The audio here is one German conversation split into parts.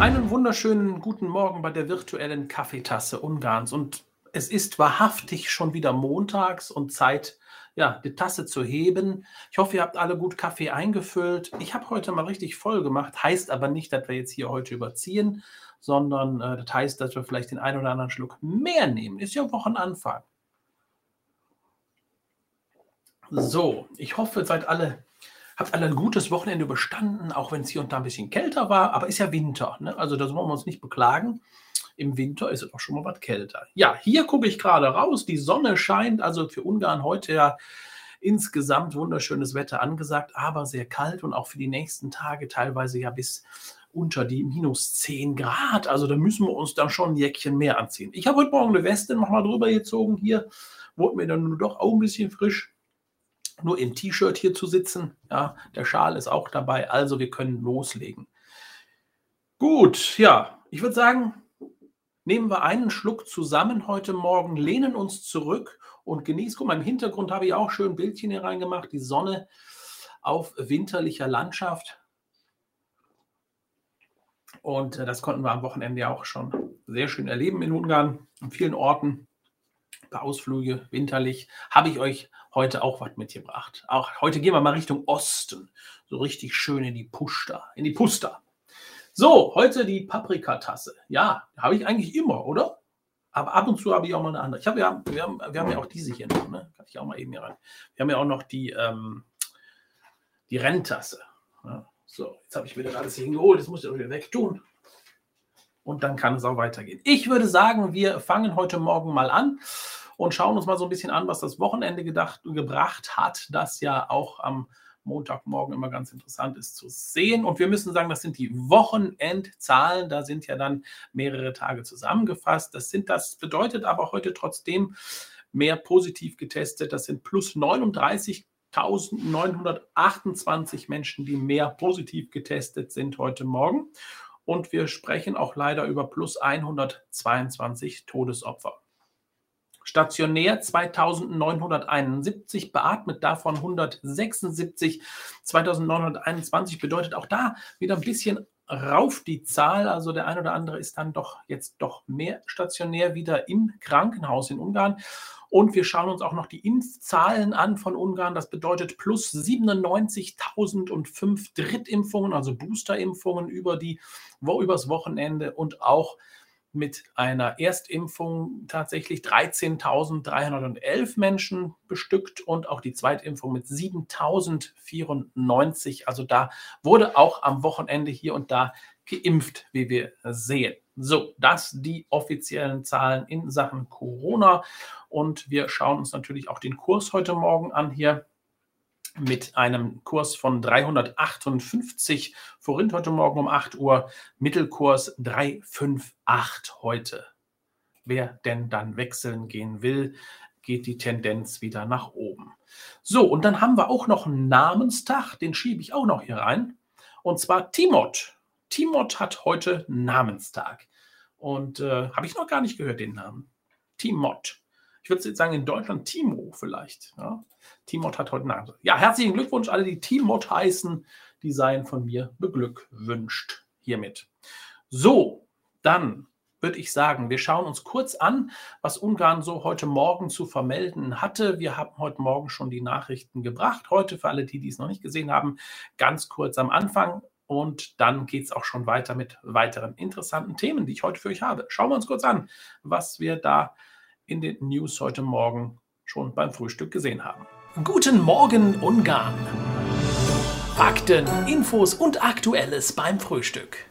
Einen wunderschönen guten Morgen bei der virtuellen Kaffeetasse Ungarns. Und es ist wahrhaftig schon wieder montags und Zeit, ja, die Tasse zu heben. Ich hoffe, ihr habt alle gut Kaffee eingefüllt. Ich habe heute mal richtig voll gemacht. Heißt aber nicht, dass wir jetzt hier heute überziehen, sondern äh, das heißt, dass wir vielleicht den einen oder anderen Schluck mehr nehmen. Ist ja Wochenanfang. So, ich hoffe, seid alle Habt alle ein gutes Wochenende überstanden, auch wenn es hier und da ein bisschen kälter war, aber ist ja Winter. Ne? Also da wollen wir uns nicht beklagen. Im Winter ist es auch schon mal was kälter. Ja, hier gucke ich gerade raus. Die Sonne scheint, also für Ungarn heute ja insgesamt wunderschönes Wetter angesagt, aber sehr kalt und auch für die nächsten Tage teilweise ja bis unter die minus 10 Grad. Also da müssen wir uns dann schon ein Jäckchen mehr anziehen. Ich habe heute Morgen eine Weste nochmal drüber gezogen hier. Wurde mir dann nur doch auch ein bisschen frisch nur im T-Shirt hier zu sitzen. Ja, der Schal ist auch dabei, also wir können loslegen. Gut, ja, ich würde sagen, nehmen wir einen Schluck zusammen heute Morgen, lehnen uns zurück und genießen. Guck mal, im Hintergrund habe ich auch schön ein Bildchen hier reingemacht, die Sonne auf winterlicher Landschaft. Und äh, das konnten wir am Wochenende ja auch schon sehr schön erleben in Ungarn, an vielen Orten. Ein paar Ausflüge, winterlich, habe ich euch heute auch was mitgebracht. Auch heute gehen wir mal Richtung Osten. So richtig schön in die Pusta, in die Pusta. So, heute die Paprikatasse. Ja, habe ich eigentlich immer, oder? Aber ab und zu habe ich auch mal eine andere. Ich habe ja, wir haben, wir haben ja auch diese hier noch, ne? Kann ich auch mal eben hier rein. Wir haben ja auch noch die, ähm, die Renntasse. Ja, so, jetzt habe ich wieder alles hier hingeholt. Das muss ich auch wieder wegtun. Und dann kann es auch weitergehen. Ich würde sagen, wir fangen heute Morgen mal an und schauen uns mal so ein bisschen an, was das Wochenende gedacht, gebracht hat, das ja auch am Montagmorgen immer ganz interessant ist zu sehen. Und wir müssen sagen, das sind die Wochenendzahlen. Da sind ja dann mehrere Tage zusammengefasst. Das sind das bedeutet aber heute trotzdem mehr positiv getestet. Das sind plus 39.928 Menschen, die mehr positiv getestet sind heute Morgen. Und wir sprechen auch leider über plus 122 Todesopfer. Stationär 2971 beatmet, davon 176. 2921 bedeutet auch da wieder ein bisschen rauf die Zahl. Also der ein oder andere ist dann doch jetzt doch mehr stationär wieder im Krankenhaus in Ungarn. Und wir schauen uns auch noch die Impfzahlen an von Ungarn. Das bedeutet plus 97.005 Drittimpfungen, also Boosterimpfungen über die, wo, übers Wochenende und auch mit einer Erstimpfung tatsächlich 13.311 Menschen bestückt und auch die Zweitimpfung mit 7.094. Also da wurde auch am Wochenende hier und da geimpft, wie wir sehen. So, das die offiziellen Zahlen in Sachen Corona. Und wir schauen uns natürlich auch den Kurs heute Morgen an hier mit einem Kurs von 358 Forint heute Morgen um 8 Uhr, Mittelkurs 358 heute. Wer denn dann wechseln gehen will, geht die Tendenz wieder nach oben. So, und dann haben wir auch noch einen Namenstag, den schiebe ich auch noch hier rein. Und zwar Timot. Timot hat heute Namenstag. Und äh, habe ich noch gar nicht gehört, den Namen. Timot. Ich würde sagen, in Deutschland Timo vielleicht. Ja? Timot hat heute Namen. Ja, herzlichen Glückwunsch, alle, die Timot heißen. Die seien von mir beglückwünscht hiermit. So, dann würde ich sagen, wir schauen uns kurz an, was Ungarn so heute Morgen zu vermelden hatte. Wir haben heute Morgen schon die Nachrichten gebracht. Heute für alle, die dies noch nicht gesehen haben, ganz kurz am Anfang. Und dann geht es auch schon weiter mit weiteren interessanten Themen, die ich heute für euch habe. Schauen wir uns kurz an, was wir da in den News heute Morgen schon beim Frühstück gesehen haben. Guten Morgen Ungarn! Fakten, Infos und Aktuelles beim Frühstück.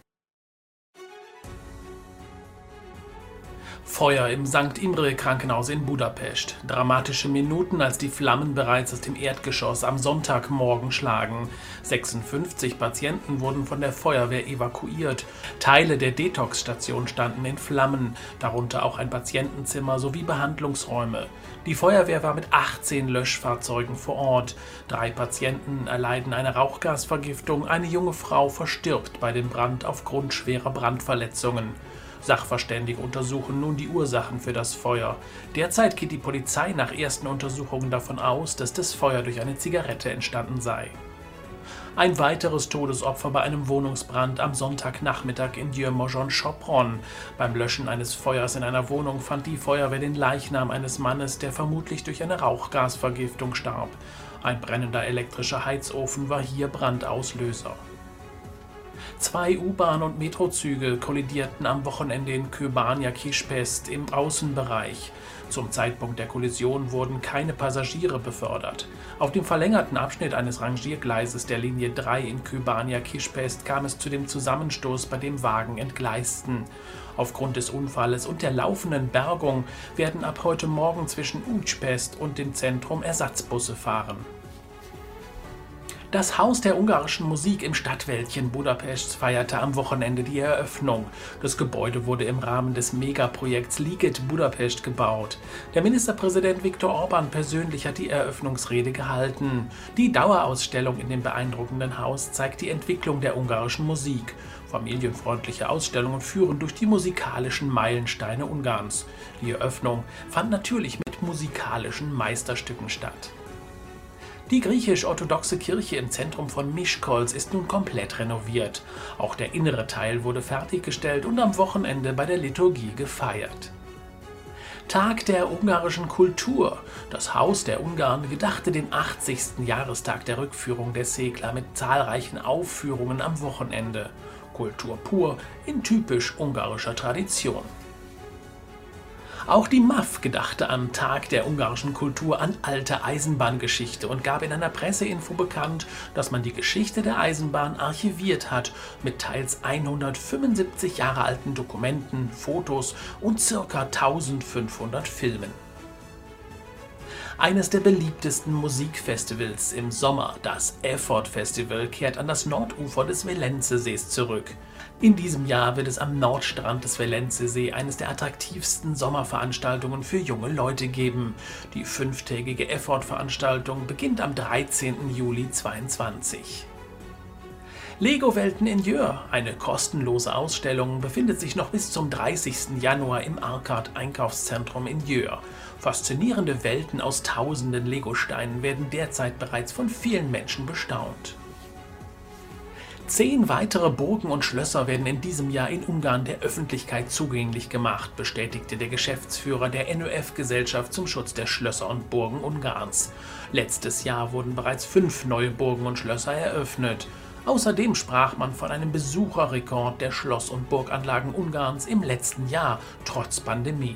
Feuer im St. Imre Krankenhaus in Budapest. Dramatische Minuten, als die Flammen bereits aus dem Erdgeschoss am Sonntagmorgen schlagen. 56 Patienten wurden von der Feuerwehr evakuiert. Teile der Detox-Station standen in Flammen, darunter auch ein Patientenzimmer sowie Behandlungsräume. Die Feuerwehr war mit 18 Löschfahrzeugen vor Ort. Drei Patienten erleiden eine Rauchgasvergiftung, eine junge Frau verstirbt bei dem Brand aufgrund schwerer Brandverletzungen. Sachverständige untersuchen nun die Ursachen für das Feuer. Derzeit geht die Polizei nach ersten Untersuchungen davon aus, dass das Feuer durch eine Zigarette entstanden sei. Ein weiteres Todesopfer bei einem Wohnungsbrand am Sonntagnachmittag in Dieu-Mojon-Chopron. Beim Löschen eines Feuers in einer Wohnung fand die Feuerwehr den Leichnam eines Mannes, der vermutlich durch eine Rauchgasvergiftung starb. Ein brennender elektrischer Heizofen war hier Brandauslöser. Zwei U-Bahn- und Metrozüge kollidierten am Wochenende in Köbania Kispest im Außenbereich. Zum Zeitpunkt der Kollision wurden keine Passagiere befördert. Auf dem verlängerten Abschnitt eines Rangiergleises der Linie 3 in Kybania Kispest kam es zu dem Zusammenstoß, bei dem Wagen entgleisten. Aufgrund des Unfalles und der laufenden Bergung werden ab heute Morgen zwischen Utspest und dem Zentrum Ersatzbusse fahren. Das Haus der ungarischen Musik im Stadtwäldchen Budapests feierte am Wochenende die Eröffnung. Das Gebäude wurde im Rahmen des Megaprojekts Liget Budapest gebaut. Der Ministerpräsident Viktor Orban persönlich hat die Eröffnungsrede gehalten. Die Dauerausstellung in dem beeindruckenden Haus zeigt die Entwicklung der ungarischen Musik. Familienfreundliche Ausstellungen führen durch die musikalischen Meilensteine Ungarns. Die Eröffnung fand natürlich mit musikalischen Meisterstücken statt. Die griechisch-orthodoxe Kirche im Zentrum von Mischkolz ist nun komplett renoviert. Auch der innere Teil wurde fertiggestellt und am Wochenende bei der Liturgie gefeiert. Tag der ungarischen Kultur. Das Haus der Ungarn gedachte den 80. Jahrestag der Rückführung der Segler mit zahlreichen Aufführungen am Wochenende. Kultur pur in typisch ungarischer Tradition. Auch die MAF gedachte am Tag der ungarischen Kultur an alte Eisenbahngeschichte und gab in einer Presseinfo bekannt, dass man die Geschichte der Eisenbahn archiviert hat mit teils 175 Jahre alten Dokumenten, Fotos und ca. 1500 Filmen. Eines der beliebtesten Musikfestivals im Sommer, das Effort Festival, kehrt an das Nordufer des Velenzesees zurück. In diesem Jahr wird es am Nordstrand des Velenzesee eines der attraktivsten Sommerveranstaltungen für junge Leute geben. Die fünftägige Effort-Veranstaltung beginnt am 13. Juli 2022. Lego-Welten in Jör, eine kostenlose Ausstellung, befindet sich noch bis zum 30. Januar im Arcad Einkaufszentrum in Jör. Faszinierende Welten aus tausenden Lego-Steinen werden derzeit bereits von vielen Menschen bestaunt. Zehn weitere Burgen und Schlösser werden in diesem Jahr in Ungarn der Öffentlichkeit zugänglich gemacht, bestätigte der Geschäftsführer der NÖF-Gesellschaft zum Schutz der Schlösser und Burgen Ungarns. Letztes Jahr wurden bereits fünf neue Burgen und Schlösser eröffnet. Außerdem sprach man von einem Besucherrekord der Schloss- und Burganlagen Ungarns im letzten Jahr, trotz Pandemie.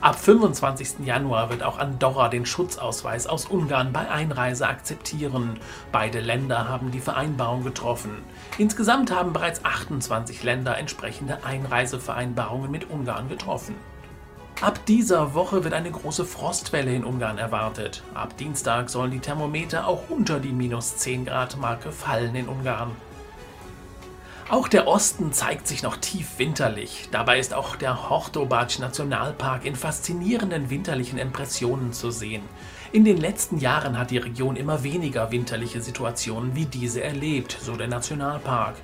Ab 25. Januar wird auch Andorra den Schutzausweis aus Ungarn bei Einreise akzeptieren. Beide Länder haben die Vereinbarung getroffen. Insgesamt haben bereits 28 Länder entsprechende Einreisevereinbarungen mit Ungarn getroffen. Ab dieser Woche wird eine große Frostwelle in Ungarn erwartet. Ab Dienstag sollen die Thermometer auch unter die minus 10 Grad Marke fallen in Ungarn. Auch der Osten zeigt sich noch tief winterlich. Dabei ist auch der Hortobac Nationalpark in faszinierenden winterlichen Impressionen zu sehen. In den letzten Jahren hat die Region immer weniger winterliche Situationen wie diese erlebt, so der Nationalpark.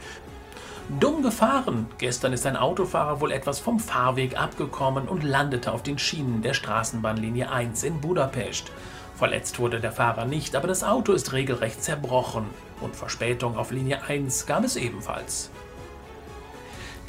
Dumm gefahren. Gestern ist ein Autofahrer wohl etwas vom Fahrweg abgekommen und landete auf den Schienen der Straßenbahnlinie 1 in Budapest. Verletzt wurde der Fahrer nicht, aber das Auto ist regelrecht zerbrochen und Verspätung auf Linie 1 gab es ebenfalls.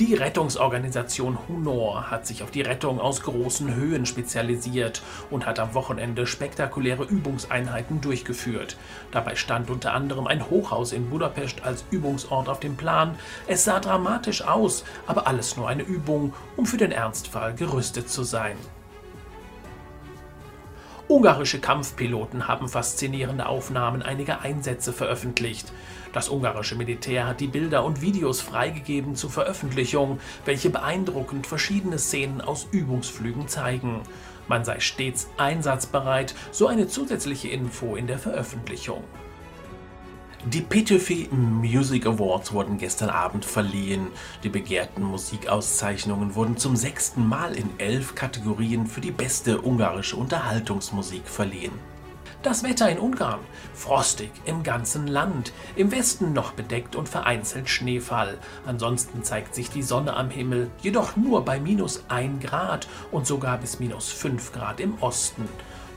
Die Rettungsorganisation Hunor hat sich auf die Rettung aus großen Höhen spezialisiert und hat am Wochenende spektakuläre Übungseinheiten durchgeführt. Dabei stand unter anderem ein Hochhaus in Budapest als Übungsort auf dem Plan. Es sah dramatisch aus, aber alles nur eine Übung, um für den Ernstfall gerüstet zu sein. Ungarische Kampfpiloten haben faszinierende Aufnahmen einiger Einsätze veröffentlicht. Das ungarische Militär hat die Bilder und Videos freigegeben zur Veröffentlichung, welche beeindruckend verschiedene Szenen aus Übungsflügen zeigen. Man sei stets einsatzbereit, so eine zusätzliche Info in der Veröffentlichung. Die Petöfi Music Awards wurden gestern Abend verliehen. Die begehrten Musikauszeichnungen wurden zum sechsten Mal in elf Kategorien für die beste ungarische Unterhaltungsmusik verliehen. Das Wetter in Ungarn. Frostig im ganzen Land. Im Westen noch bedeckt und vereinzelt Schneefall. Ansonsten zeigt sich die Sonne am Himmel, jedoch nur bei minus 1 Grad und sogar bis minus 5 Grad im Osten.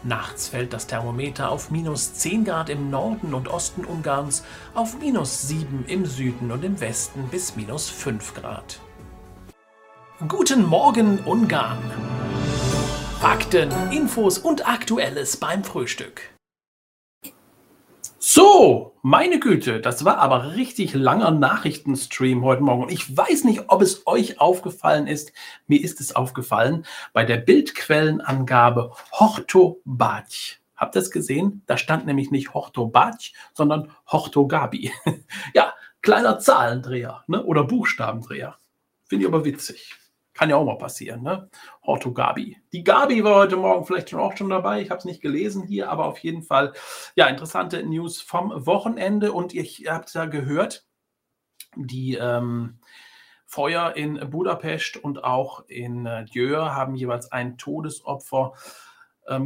Nachts fällt das Thermometer auf minus 10 Grad im Norden und Osten Ungarns, auf minus 7 im Süden und im Westen bis minus 5 Grad. Guten Morgen Ungarn! Fakten, Infos und Aktuelles beim Frühstück. So, meine Güte, das war aber richtig langer Nachrichtenstream heute Morgen. Ich weiß nicht, ob es euch aufgefallen ist. Mir ist es aufgefallen bei der Bildquellenangabe Horto Batsch. Habt ihr es gesehen? Da stand nämlich nicht Horto Batsch, sondern Horto Gabi. ja, kleiner Zahlendreher ne? oder Buchstabendreher. Finde ich aber witzig. Kann ja auch mal passieren, ne? Horto Gabi. Die Gabi war heute Morgen vielleicht schon auch schon dabei. Ich habe es nicht gelesen hier, aber auf jeden Fall, ja, interessante News vom Wochenende. Und ihr habt ja gehört, die ähm, Feuer in Budapest und auch in äh, Djör haben jeweils ein Todesopfer ähm,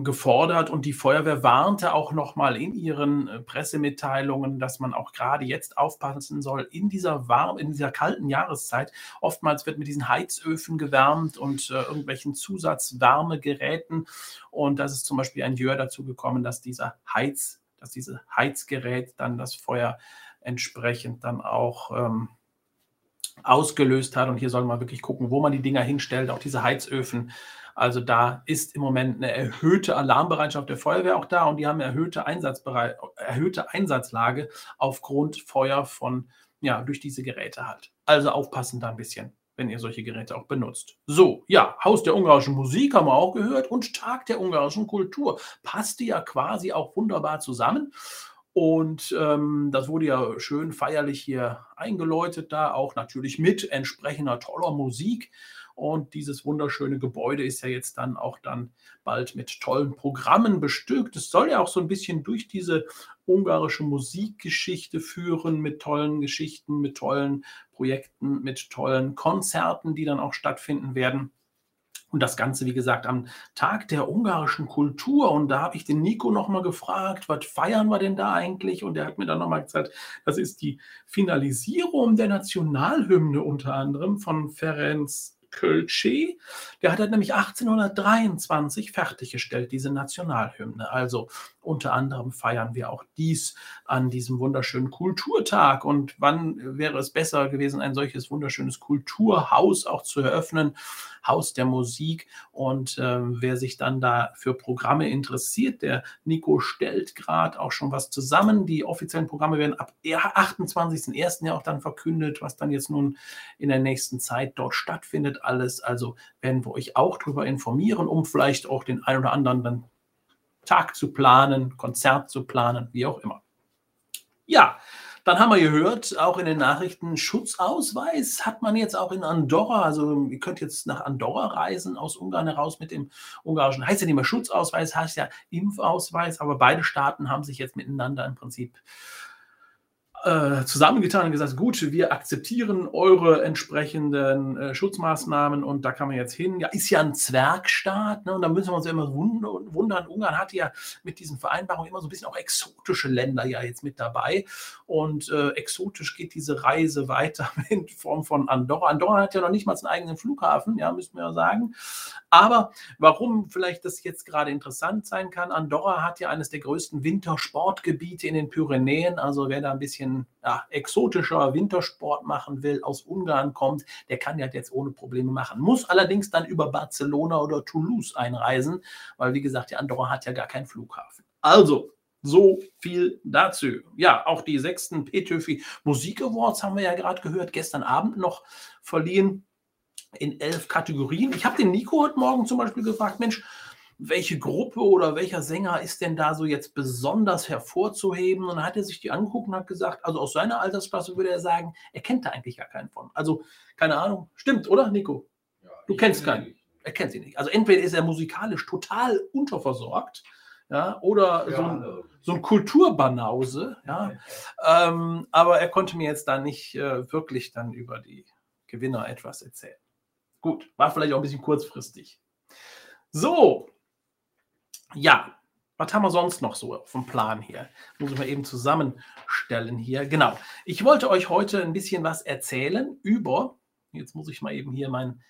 gefordert und die Feuerwehr warnte auch nochmal in ihren äh, Pressemitteilungen, dass man auch gerade jetzt aufpassen soll in dieser warm, in dieser kalten Jahreszeit. Oftmals wird mit diesen Heizöfen gewärmt und äh, irgendwelchen Zusatzwärmegeräten und das ist zum Beispiel ein Jör dazu gekommen, dass dieser Heiz, dass dieses Heizgerät dann das Feuer entsprechend dann auch ähm, ausgelöst hat. Und hier soll man wirklich gucken, wo man die Dinger hinstellt. Auch diese Heizöfen also da ist im Moment eine erhöhte Alarmbereitschaft der Feuerwehr auch da und die haben eine erhöhte, erhöhte Einsatzlage aufgrund Feuer von, ja, durch diese Geräte halt. Also aufpassen da ein bisschen wenn ihr solche Geräte auch benutzt. So, ja, Haus der ungarischen Musik haben wir auch gehört und Tag der ungarischen Kultur. Passte ja quasi auch wunderbar zusammen. Und ähm, das wurde ja schön feierlich hier eingeläutet, da auch natürlich mit entsprechender toller Musik. Und dieses wunderschöne Gebäude ist ja jetzt dann auch dann bald mit tollen Programmen bestückt. Es soll ja auch so ein bisschen durch diese ungarische Musikgeschichte führen mit tollen Geschichten, mit tollen Projekten, mit tollen Konzerten, die dann auch stattfinden werden. Und das Ganze, wie gesagt, am Tag der ungarischen Kultur. Und da habe ich den Nico nochmal gefragt, was feiern wir denn da eigentlich? Und er hat mir dann nochmal gesagt, das ist die Finalisierung der Nationalhymne unter anderem von Ferenc Kölsche. Der hat halt nämlich 1823 fertiggestellt, diese Nationalhymne. Also unter anderem feiern wir auch dies an diesem wunderschönen Kulturtag. Und wann wäre es besser gewesen, ein solches wunderschönes Kulturhaus auch zu eröffnen? Haus der Musik. Und äh, wer sich dann da für Programme interessiert, der Nico stellt gerade auch schon was zusammen. Die offiziellen Programme werden ab 28.01. ja auch dann verkündet, was dann jetzt nun in der nächsten Zeit dort stattfindet. Alles. Also werden wir euch auch darüber informieren, um vielleicht auch den einen oder anderen dann Tag zu planen, Konzert zu planen, wie auch immer. Ja, dann haben wir gehört, auch in den Nachrichten, Schutzausweis hat man jetzt auch in Andorra. Also ihr könnt jetzt nach Andorra reisen, aus Ungarn heraus mit dem ungarischen, heißt ja nicht mehr Schutzausweis, heißt ja Impfausweis, aber beide Staaten haben sich jetzt miteinander im Prinzip äh, zusammengetan und gesagt, gut, wir akzeptieren eure entsprechenden äh, Schutzmaßnahmen und da kann man jetzt hin. Ja, ist ja ein Zwergstaat, ne? und da müssen wir uns ja immer wundern. Ungarn hat ja mit diesen Vereinbarungen immer so ein bisschen auch exotische Länder ja jetzt mit dabei. Und äh, exotisch geht diese Reise weiter in Form von Andorra. Andorra hat ja noch nicht mal einen eigenen Flughafen, ja, müssen wir ja sagen. Aber warum vielleicht das jetzt gerade interessant sein kann, Andorra hat ja eines der größten Wintersportgebiete in den Pyrenäen. Also wer da ein bisschen ja, exotischer Wintersport machen will, aus Ungarn kommt, der kann ja jetzt ohne Probleme machen. Muss allerdings dann über Barcelona oder Toulouse einreisen, weil wie gesagt, die Andorra hat ja gar keinen Flughafen. Also, so viel dazu. Ja, auch die sechsten Petöfi Musik Awards haben wir ja gerade gehört, gestern Abend noch verliehen in elf Kategorien. Ich habe den Nico heute Morgen zum Beispiel gefragt, Mensch, welche Gruppe oder welcher Sänger ist denn da so jetzt besonders hervorzuheben? Und dann hat er sich die angeguckt und hat gesagt, also aus seiner Altersklasse würde er sagen, er kennt da eigentlich gar keinen von. Also keine Ahnung, stimmt, oder Nico? Ja, du kennst keinen. Er kennt sie nicht. Also entweder ist er musikalisch total unterversorgt, ja, oder ja, so, ein, so ein Kulturbanause, ja. ähm, aber er konnte mir jetzt da nicht äh, wirklich dann über die Gewinner etwas erzählen. Gut, war vielleicht auch ein bisschen kurzfristig. So, ja, was haben wir sonst noch so vom Plan hier? Muss ich mal eben zusammenstellen hier. Genau. Ich wollte euch heute ein bisschen was erzählen über, jetzt muss ich mal eben hier mein,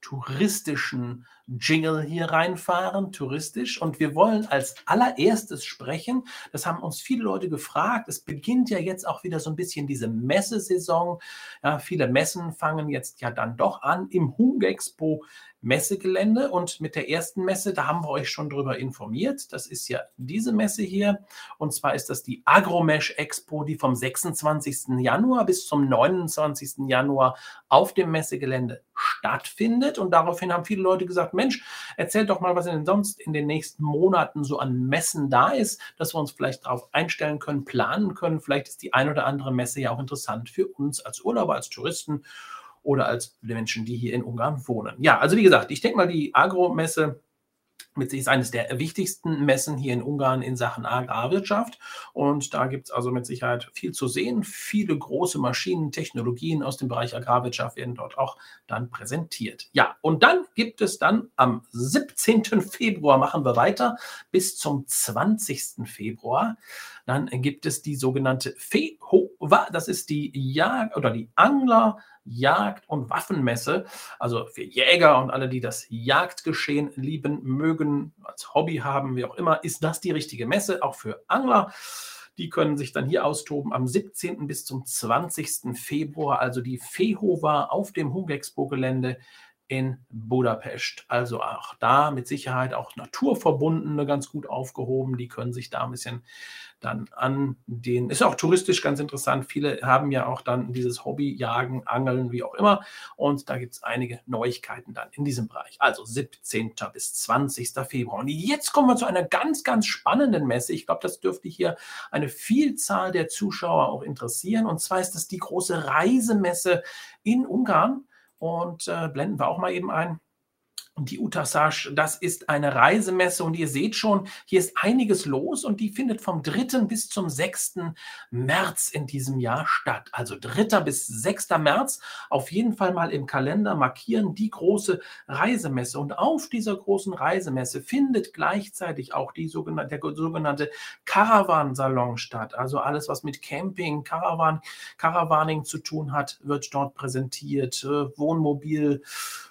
touristischen Jingle hier reinfahren, touristisch. Und wir wollen als allererstes sprechen. Das haben uns viele Leute gefragt. Es beginnt ja jetzt auch wieder so ein bisschen diese Messesaison. Ja, viele Messen fangen jetzt ja dann doch an im Hungexpo Messegelände. Und mit der ersten Messe, da haben wir euch schon drüber informiert. Das ist ja diese Messe hier. Und zwar ist das die Agromesh Expo, die vom 26. Januar bis zum 29. Januar auf dem Messegelände stattfindet. Und daraufhin haben viele Leute gesagt, Mensch, erzählt doch mal, was denn sonst in den nächsten Monaten so an Messen da ist, dass wir uns vielleicht darauf einstellen können, planen können. Vielleicht ist die ein oder andere Messe ja auch interessant für uns als Urlauber, als Touristen oder als Menschen, die hier in Ungarn wohnen. Ja, also wie gesagt, ich denke mal, die Agromesse mit sich ist eines der wichtigsten Messen hier in Ungarn in Sachen Agrarwirtschaft. Und da gibt es also mit Sicherheit viel zu sehen. Viele große Maschinen, Technologien aus dem Bereich Agrarwirtschaft werden dort auch dann präsentiert. Ja, und dann gibt es dann am 17. Februar, machen wir weiter, bis zum 20. Februar. Dann gibt es die sogenannte FEHOWA, das ist die Jagd oder die Angler Jagd- und Waffenmesse. Also für Jäger und alle, die das Jagdgeschehen lieben, mögen, als Hobby haben, wie auch immer, ist das die richtige Messe, auch für Angler. Die können sich dann hier austoben am 17. bis zum 20. Februar, also die Fehova auf dem Hungexpo-Gelände in Budapest. Also auch da mit Sicherheit auch Naturverbundene ganz gut aufgehoben. Die können sich da ein bisschen dann an den, ist auch touristisch ganz interessant. Viele haben ja auch dann dieses Hobby, Jagen, Angeln, wie auch immer. Und da gibt es einige Neuigkeiten dann in diesem Bereich. Also 17. bis 20. Februar. Und jetzt kommen wir zu einer ganz, ganz spannenden Messe. Ich glaube, das dürfte hier eine Vielzahl der Zuschauer auch interessieren. Und zwar ist das die große Reisemesse in Ungarn. Und äh, blenden wir auch mal eben ein. Und die Utasage, das ist eine Reisemesse und ihr seht schon, hier ist einiges los und die findet vom 3. bis zum 6. März in diesem Jahr statt. Also 3. bis 6. März auf jeden Fall mal im Kalender markieren die große Reisemesse. Und auf dieser großen Reisemesse findet gleichzeitig auch die sogenannte, der sogenannte Caravan-Salon statt. Also alles, was mit Camping, Caravan, Caravaning zu tun hat, wird dort präsentiert. Äh, Wohnmobil,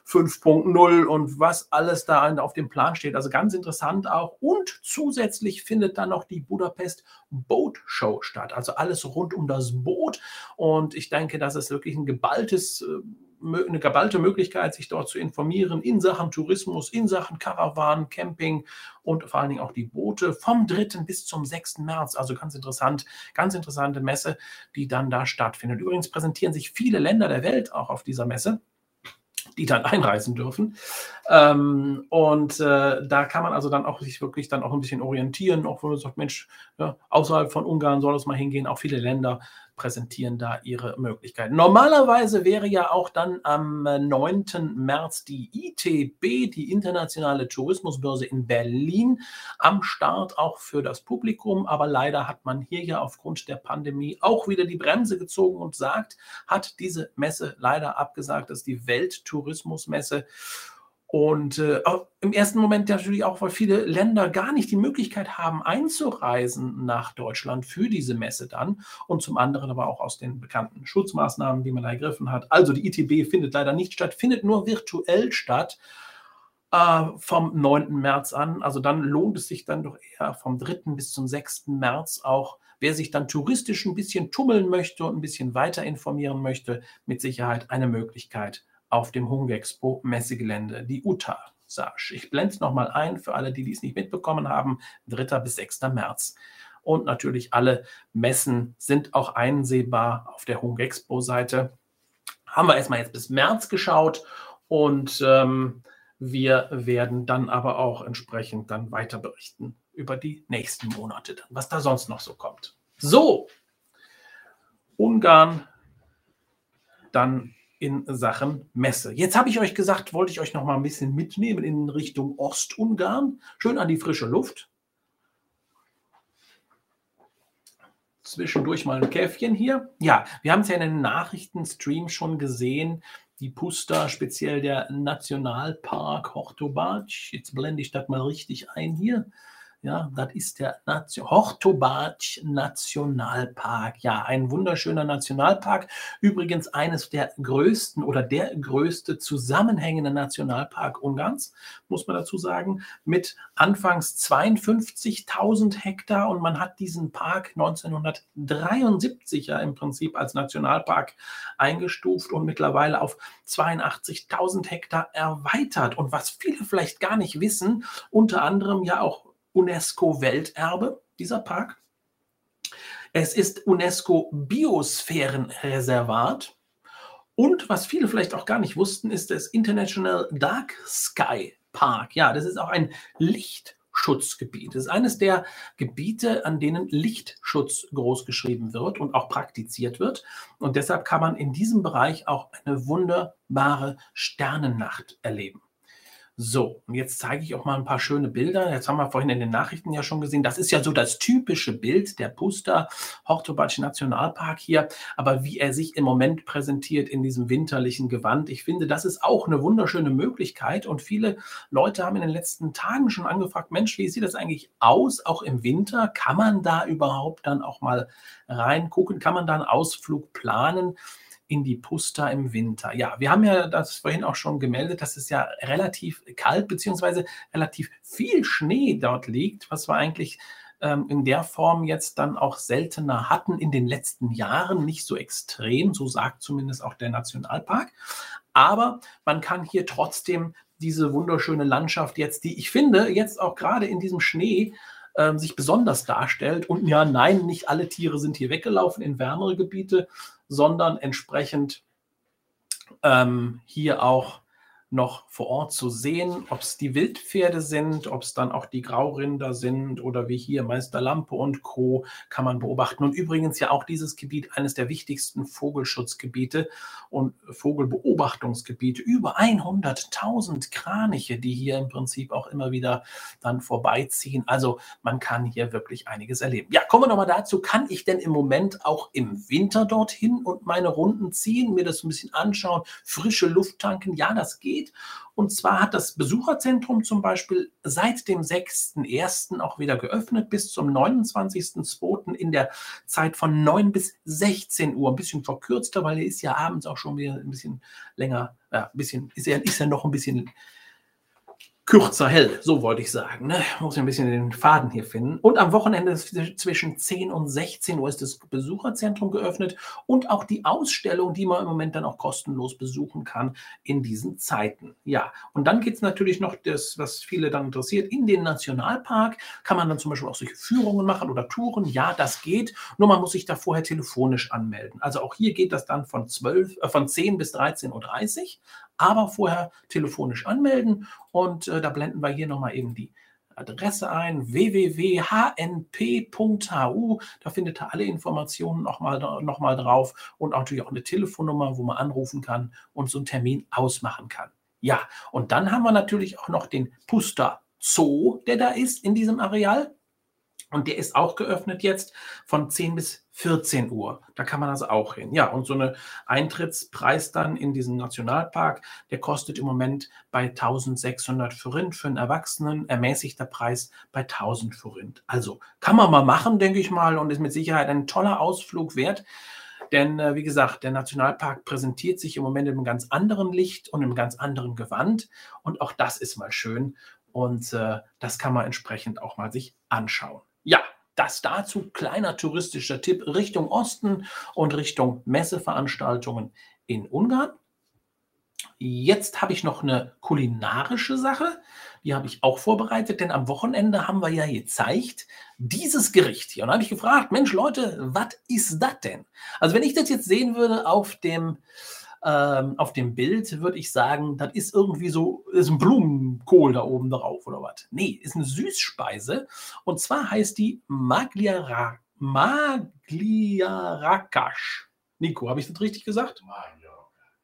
5.0 und was alles da auf dem Plan steht. Also ganz interessant auch. Und zusätzlich findet dann noch die Budapest Boat Show statt. Also alles rund um das Boot. Und ich denke, das ist wirklich ein geballtes äh, eine geballte Möglichkeit, sich dort zu informieren in Sachen Tourismus, in Sachen Karawan, Camping und vor allen Dingen auch die Boote vom 3. bis zum 6. März. Also ganz interessant, ganz interessante Messe, die dann da stattfindet. Übrigens präsentieren sich viele Länder der Welt auch auf dieser Messe die dann einreisen dürfen. Ähm, und äh, da kann man also dann auch sich wirklich dann auch ein bisschen orientieren, auch wenn man sagt, Mensch, ja, außerhalb von Ungarn soll es mal hingehen. Auch viele Länder präsentieren da ihre Möglichkeiten. Normalerweise wäre ja auch dann am 9. März die ITB, die Internationale Tourismusbörse in Berlin, am Start auch für das Publikum. Aber leider hat man hier ja aufgrund der Pandemie auch wieder die Bremse gezogen und sagt, hat diese Messe leider abgesagt. Das ist die Welttourismusmesse. Und äh, im ersten Moment natürlich auch, weil viele Länder gar nicht die Möglichkeit haben, einzureisen nach Deutschland für diese Messe dann. Und zum anderen aber auch aus den bekannten Schutzmaßnahmen, die man ergriffen hat. Also die ITB findet leider nicht statt, findet nur virtuell statt äh, vom 9. März an. Also dann lohnt es sich dann doch eher vom 3. bis zum 6. März auch Wer sich dann touristisch ein bisschen tummeln möchte und ein bisschen weiter informieren möchte, mit Sicherheit eine Möglichkeit auf dem Hungexpo Messegelände, die UTA. Sage. Ich blende es nochmal ein für alle, die es nicht mitbekommen haben. 3. bis 6. März. Und natürlich alle Messen sind auch einsehbar auf der Hungexpo-Seite. Haben wir erstmal jetzt bis März geschaut und ähm, wir werden dann aber auch entsprechend dann weiter berichten über die nächsten Monate, was da sonst noch so kommt. So, Ungarn, dann in Sachen Messe. Jetzt habe ich euch gesagt, wollte ich euch noch mal ein bisschen mitnehmen in Richtung Ostungarn. Schön an die frische Luft. Zwischendurch mal ein Käffchen hier. Ja, wir haben es ja in den Nachrichtenstream schon gesehen. Die Puster, speziell der Nationalpark Hortobac. Jetzt blende ich das mal richtig ein hier. Ja, das ist der Hortobatsch Nationalpark. Ja, ein wunderschöner Nationalpark. Übrigens eines der größten oder der größte zusammenhängende Nationalpark Ungarns, muss man dazu sagen, mit anfangs 52.000 Hektar und man hat diesen Park 1973 ja im Prinzip als Nationalpark eingestuft und mittlerweile auf 82.000 Hektar erweitert. Und was viele vielleicht gar nicht wissen, unter anderem ja auch UNESCO-Welterbe, dieser Park. Es ist UNESCO-Biosphärenreservat. Und was viele vielleicht auch gar nicht wussten, ist das International Dark Sky Park. Ja, das ist auch ein Lichtschutzgebiet. Das ist eines der Gebiete, an denen Lichtschutz großgeschrieben wird und auch praktiziert wird. Und deshalb kann man in diesem Bereich auch eine wunderbare Sternennacht erleben. So, und jetzt zeige ich auch mal ein paar schöne Bilder. Jetzt haben wir vorhin in den Nachrichten ja schon gesehen, das ist ja so das typische Bild der Puster Hortobatschi Nationalpark hier. Aber wie er sich im Moment präsentiert in diesem winterlichen Gewand, ich finde, das ist auch eine wunderschöne Möglichkeit. Und viele Leute haben in den letzten Tagen schon angefragt, Mensch, wie sieht das eigentlich aus, auch im Winter? Kann man da überhaupt dann auch mal reingucken? Kann man da einen Ausflug planen? In die Pusta im Winter. Ja, wir haben ja das vorhin auch schon gemeldet, dass es ja relativ kalt bzw. relativ viel Schnee dort liegt, was wir eigentlich ähm, in der Form jetzt dann auch seltener hatten in den letzten Jahren, nicht so extrem, so sagt zumindest auch der Nationalpark. Aber man kann hier trotzdem diese wunderschöne Landschaft jetzt, die ich finde, jetzt auch gerade in diesem Schnee ähm, sich besonders darstellt. Und ja, nein, nicht alle Tiere sind hier weggelaufen in wärmere Gebiete, sondern entsprechend ähm, hier auch noch vor Ort zu sehen, ob es die Wildpferde sind, ob es dann auch die Graurinder sind oder wie hier Meister Lampe und Co. kann man beobachten. Und übrigens ja auch dieses Gebiet eines der wichtigsten Vogelschutzgebiete und Vogelbeobachtungsgebiete. Über 100.000 Kraniche, die hier im Prinzip auch immer wieder dann vorbeiziehen. Also man kann hier wirklich einiges erleben. Ja, kommen wir nochmal dazu. Kann ich denn im Moment auch im Winter dorthin und meine Runden ziehen, mir das ein bisschen anschauen, frische Luft tanken? Ja, das geht geht. Und zwar hat das Besucherzentrum zum Beispiel seit dem 6.1. auch wieder geöffnet bis zum 29.2. in der Zeit von 9 bis 16 Uhr. Ein bisschen verkürzter, weil er ist ja abends auch schon wieder ein bisschen länger, ja, ein bisschen, ist er, ist er noch ein bisschen kürzer hell, so wollte ich sagen. Ne? Muss ich ein bisschen den Faden hier finden. Und am Wochenende zwischen 10 und 16 Uhr ist das Besucherzentrum geöffnet und auch die Ausstellung, die man im Moment dann auch kostenlos besuchen kann in diesen Zeiten. Ja, und dann geht es natürlich noch das, was viele dann interessiert, in den Nationalpark. Kann man dann zum Beispiel auch solche Führungen machen oder Touren? Ja, das geht. Nur man muss sich da vorher telefonisch anmelden. Also auch hier geht das dann von, 12, äh, von 10 bis 13.30 Uhr aber vorher telefonisch anmelden und äh, da blenden wir hier nochmal eben die Adresse ein, www.hnp.hu. Da findet ihr alle Informationen nochmal noch mal drauf und natürlich auch eine Telefonnummer, wo man anrufen kann und so einen Termin ausmachen kann. Ja, und dann haben wir natürlich auch noch den Puster Zoo, der da ist in diesem Areal. Und der ist auch geöffnet jetzt von 10 bis 14 Uhr. Da kann man also auch hin. Ja, und so eine Eintrittspreis dann in diesen Nationalpark, der kostet im Moment bei 1600 Forint für einen Erwachsenen, ermäßigter Preis bei 1000 Forint. Also kann man mal machen, denke ich mal, und ist mit Sicherheit ein toller Ausflug wert. Denn äh, wie gesagt, der Nationalpark präsentiert sich im Moment in einem ganz anderen Licht und einem ganz anderen Gewand. Und auch das ist mal schön. Und äh, das kann man entsprechend auch mal sich anschauen. Das dazu kleiner touristischer Tipp Richtung Osten und Richtung Messeveranstaltungen in Ungarn. Jetzt habe ich noch eine kulinarische Sache, die habe ich auch vorbereitet, denn am Wochenende haben wir ja gezeigt, dieses Gericht hier. Und da habe ich gefragt, Mensch Leute, was ist das denn? Also wenn ich das jetzt sehen würde auf dem ähm, auf dem Bild würde ich sagen, das ist irgendwie so, ist ein Blumenkohl da oben drauf oder was. Nee, ist eine Süßspeise. Und zwar heißt die Magliara, Magliarakash. Nico, habe ich das richtig gesagt?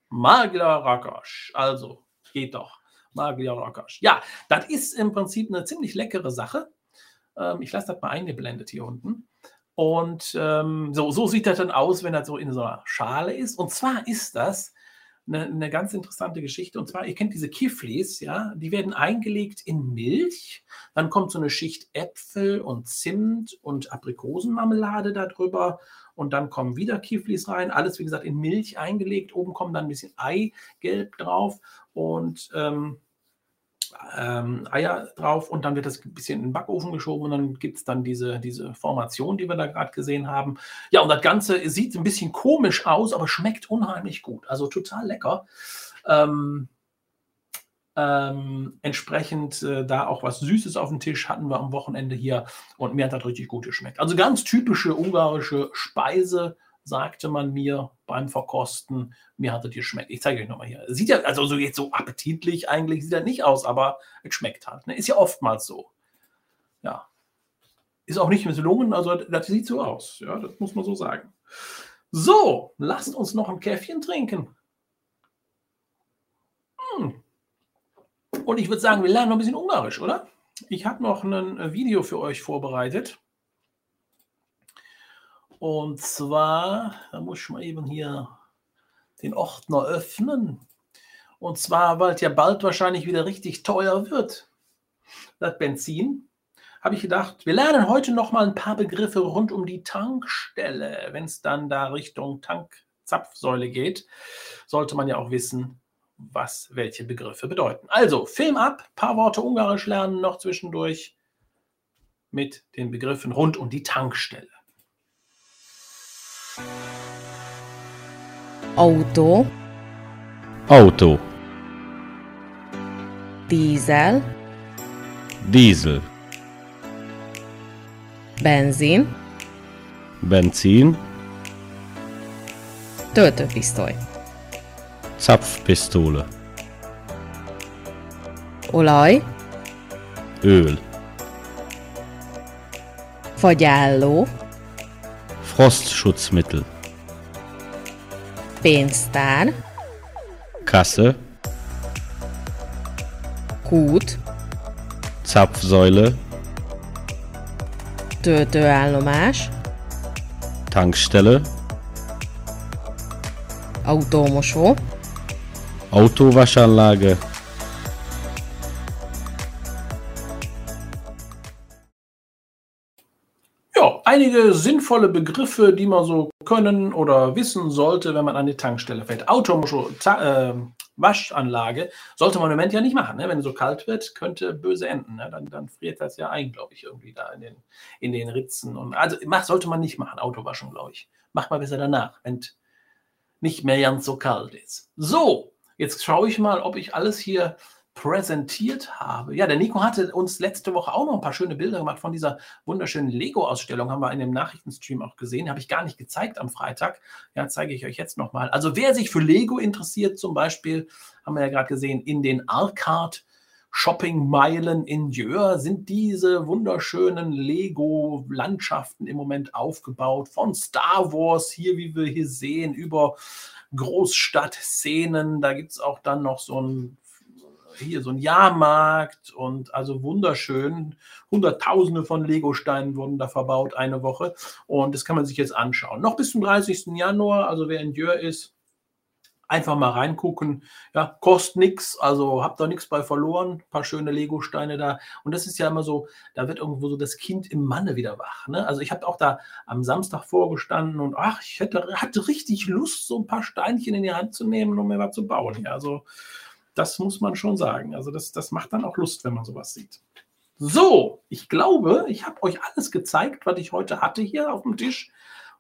Magliarakash. Also, geht doch. Magliarakash. Ja, das ist im Prinzip eine ziemlich leckere Sache. Ähm, ich lasse das mal eingeblendet hier unten. Und ähm, so, so sieht das dann aus, wenn das so in so einer Schale ist. Und zwar ist das eine, eine, ganz interessante Geschichte. Und zwar, ihr kennt diese Kiflis, ja, die werden eingelegt in Milch. Dann kommt so eine Schicht Äpfel und Zimt und Aprikosenmarmelade darüber. Und dann kommen wieder Kiflis rein. Alles, wie gesagt, in Milch eingelegt. Oben kommt dann ein bisschen Eigelb drauf. Und ähm, ähm, Eier drauf und dann wird das ein bisschen in den Backofen geschoben und dann gibt es dann diese, diese Formation, die wir da gerade gesehen haben. Ja, und das Ganze sieht ein bisschen komisch aus, aber schmeckt unheimlich gut. Also total lecker. Ähm, ähm, entsprechend äh, da auch was Süßes auf dem Tisch hatten wir am Wochenende hier und mir hat das richtig gut geschmeckt. Also ganz typische ungarische Speise, sagte man mir beim Verkosten, mir hat es geschmeckt. Ich zeige euch nochmal hier. Sieht ja, also so jetzt so appetitlich eigentlich sieht er nicht aus, aber es schmeckt halt. Ne? Ist ja oftmals so. Ja. Ist auch nicht misslungen, also das sieht so aus. Ja, das muss man so sagen. So, lasst uns noch ein Käffchen trinken. Hm. Und ich würde sagen, wir lernen noch ein bisschen Ungarisch, oder? Ich habe noch ein Video für euch vorbereitet. Und zwar, da muss ich mal eben hier den Ordner öffnen. Und zwar, weil es ja bald wahrscheinlich wieder richtig teuer wird, das Benzin, habe ich gedacht, wir lernen heute noch mal ein paar Begriffe rund um die Tankstelle. Wenn es dann da Richtung Tankzapfsäule geht, sollte man ja auch wissen, was welche Begriffe bedeuten. Also, Film ab, paar Worte Ungarisch lernen noch zwischendurch mit den Begriffen rund um die Tankstelle. Autó. Autó. Dízel. Diesel. Benzin. Benzin. Töltőpisztoly. Zapfpistole. Olaj. Öl. Fagyálló. Frostschutzmittel. Pénztár. Kasse. Kút. Zapfsäule. Töltőállomás. Tankstelle. Autómosó. Autowaschanlage. Einige sinnvolle Begriffe, die man so können oder wissen sollte, wenn man an die Tankstelle fährt. Automuscho, äh, Waschanlage sollte man im Moment ja nicht machen. Ne? Wenn es so kalt wird, könnte böse enden. Ne? Dann, dann, friert das ja ein, glaube ich, irgendwie da in den, in den Ritzen. Und, also mach, sollte man nicht machen, Autowaschen, glaube ich. Mach mal besser danach, wenn nicht mehr ganz so kalt ist. So, jetzt schaue ich mal, ob ich alles hier präsentiert habe. Ja, der Nico hatte uns letzte Woche auch noch ein paar schöne Bilder gemacht von dieser wunderschönen Lego-Ausstellung. Haben wir in dem Nachrichtenstream auch gesehen. Habe ich gar nicht gezeigt am Freitag. Ja, zeige ich euch jetzt nochmal. Also wer sich für Lego interessiert, zum Beispiel, haben wir ja gerade gesehen, in den Arcade Shoppingmeilen in Jör sind diese wunderschönen Lego-Landschaften im Moment aufgebaut. Von Star Wars, hier, wie wir hier sehen, über Großstadtszenen. Da gibt es auch dann noch so ein hier so ein Jahrmarkt und also wunderschön. Hunderttausende von Lego-Steinen wurden da verbaut eine Woche und das kann man sich jetzt anschauen. Noch bis zum 30. Januar, also wer in Dürr ist, einfach mal reingucken. Ja, kostet nichts, also habt da nichts bei verloren. Ein paar schöne Lego-Steine da. Und das ist ja immer so, da wird irgendwo so das Kind im Manne wieder wach. Ne? Also ich habe auch da am Samstag vorgestanden und ach, ich hätte, hatte richtig Lust, so ein paar Steinchen in die Hand zu nehmen, um mir was zu bauen. Ja, also das muss man schon sagen. Also das, das macht dann auch Lust, wenn man sowas sieht. So, ich glaube, ich habe euch alles gezeigt, was ich heute hatte hier auf dem Tisch.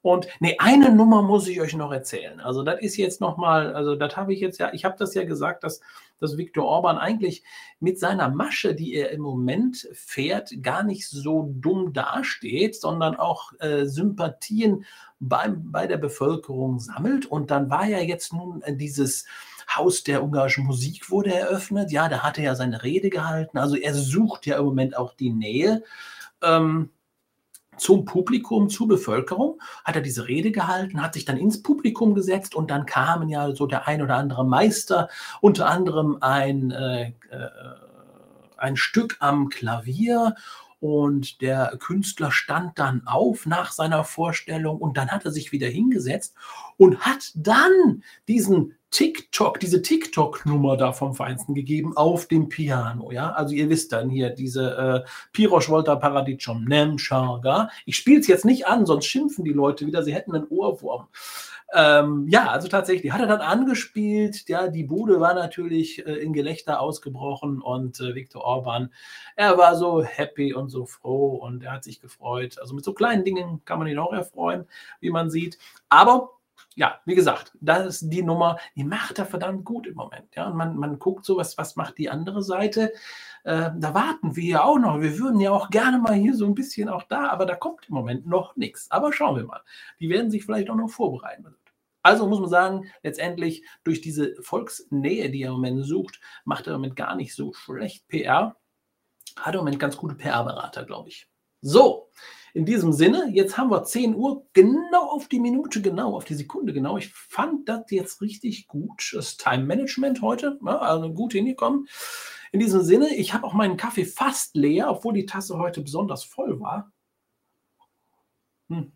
Und nee, eine Nummer muss ich euch noch erzählen. Also das ist jetzt nochmal, also das habe ich jetzt ja, ich habe das ja gesagt, dass, dass Viktor Orban eigentlich mit seiner Masche, die er im Moment fährt, gar nicht so dumm dasteht, sondern auch äh, Sympathien beim, bei der Bevölkerung sammelt. Und dann war ja jetzt nun dieses Haus der ungarischen Musik wurde eröffnet. Ja, da hat er ja seine Rede gehalten. Also er sucht ja im Moment auch die Nähe. Ähm, zum Publikum, zur Bevölkerung, hat er diese Rede gehalten, hat sich dann ins Publikum gesetzt und dann kamen ja so der ein oder andere Meister, unter anderem ein, äh, äh, ein Stück am Klavier und der Künstler stand dann auf nach seiner Vorstellung und dann hat er sich wieder hingesetzt und hat dann diesen TikTok, diese TikTok-Nummer da vom Feinsten gegeben auf dem Piano. Ja, also ihr wisst dann hier diese äh, Pirosch Volta Paradicum Nem Sharga. Ich spiele es jetzt nicht an, sonst schimpfen die Leute wieder, sie hätten einen Ohrwurm. Ähm, ja, also tatsächlich, hat er dann angespielt. Ja, die Bude war natürlich äh, in Gelächter ausgebrochen und äh, Viktor Orban, er war so happy und so froh und er hat sich gefreut. Also mit so kleinen Dingen kann man ihn auch erfreuen, wie man sieht. Aber ja, wie gesagt, das ist die Nummer, die macht er verdammt gut im Moment. Ja, und man, man guckt so, was, was macht die andere Seite. Äh, da warten wir ja auch noch. Wir würden ja auch gerne mal hier so ein bisschen auch da, aber da kommt im Moment noch nichts. Aber schauen wir mal. Die werden sich vielleicht auch noch vorbereiten. Also muss man sagen, letztendlich durch diese Volksnähe, die er im Moment sucht, macht er im Moment gar nicht so schlecht PR. Hat im Moment ganz gute PR-Berater, glaube ich. So, in diesem Sinne, jetzt haben wir 10 Uhr, genau auf die Minute, genau auf die Sekunde, genau. Ich fand das jetzt richtig gut. Das Time Management heute, ja, also gut hingekommen. In diesem Sinne, ich habe auch meinen Kaffee fast leer, obwohl die Tasse heute besonders voll war. Hm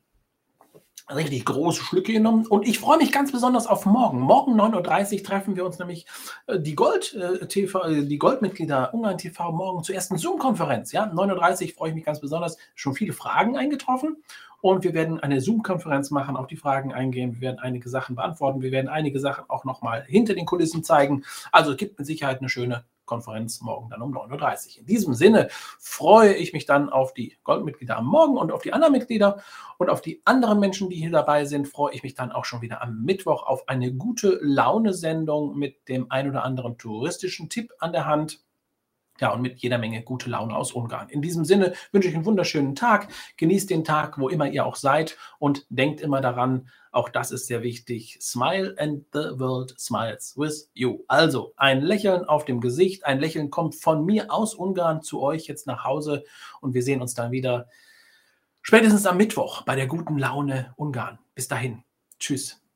richtig große Schlücke genommen. Und ich freue mich ganz besonders auf morgen. Morgen 9.30 Uhr treffen wir uns nämlich äh, die Gold äh, TV, äh, die Goldmitglieder Ungarn TV morgen zur ersten Zoom-Konferenz. Ja, 9.30 Uhr freue ich mich ganz besonders. Schon viele Fragen eingetroffen. Und wir werden eine Zoom-Konferenz machen, auf die Fragen eingehen. Wir werden einige Sachen beantworten. Wir werden einige Sachen auch nochmal hinter den Kulissen zeigen. Also es gibt mit Sicherheit eine schöne Konferenz morgen dann um 9.30 Uhr. In diesem Sinne freue ich mich dann auf die Goldmitglieder am Morgen und auf die anderen Mitglieder und auf die anderen Menschen, die hier dabei sind, freue ich mich dann auch schon wieder am Mittwoch auf eine gute Laune-Sendung mit dem ein oder anderen touristischen Tipp an der Hand. Ja, und mit jeder Menge gute Laune aus Ungarn. In diesem Sinne wünsche ich einen wunderschönen Tag. Genießt den Tag, wo immer ihr auch seid und denkt immer daran, auch das ist sehr wichtig. Smile and the world smiles with you. Also ein Lächeln auf dem Gesicht. Ein Lächeln kommt von mir aus Ungarn zu euch jetzt nach Hause und wir sehen uns dann wieder spätestens am Mittwoch bei der guten Laune Ungarn. Bis dahin. Tschüss.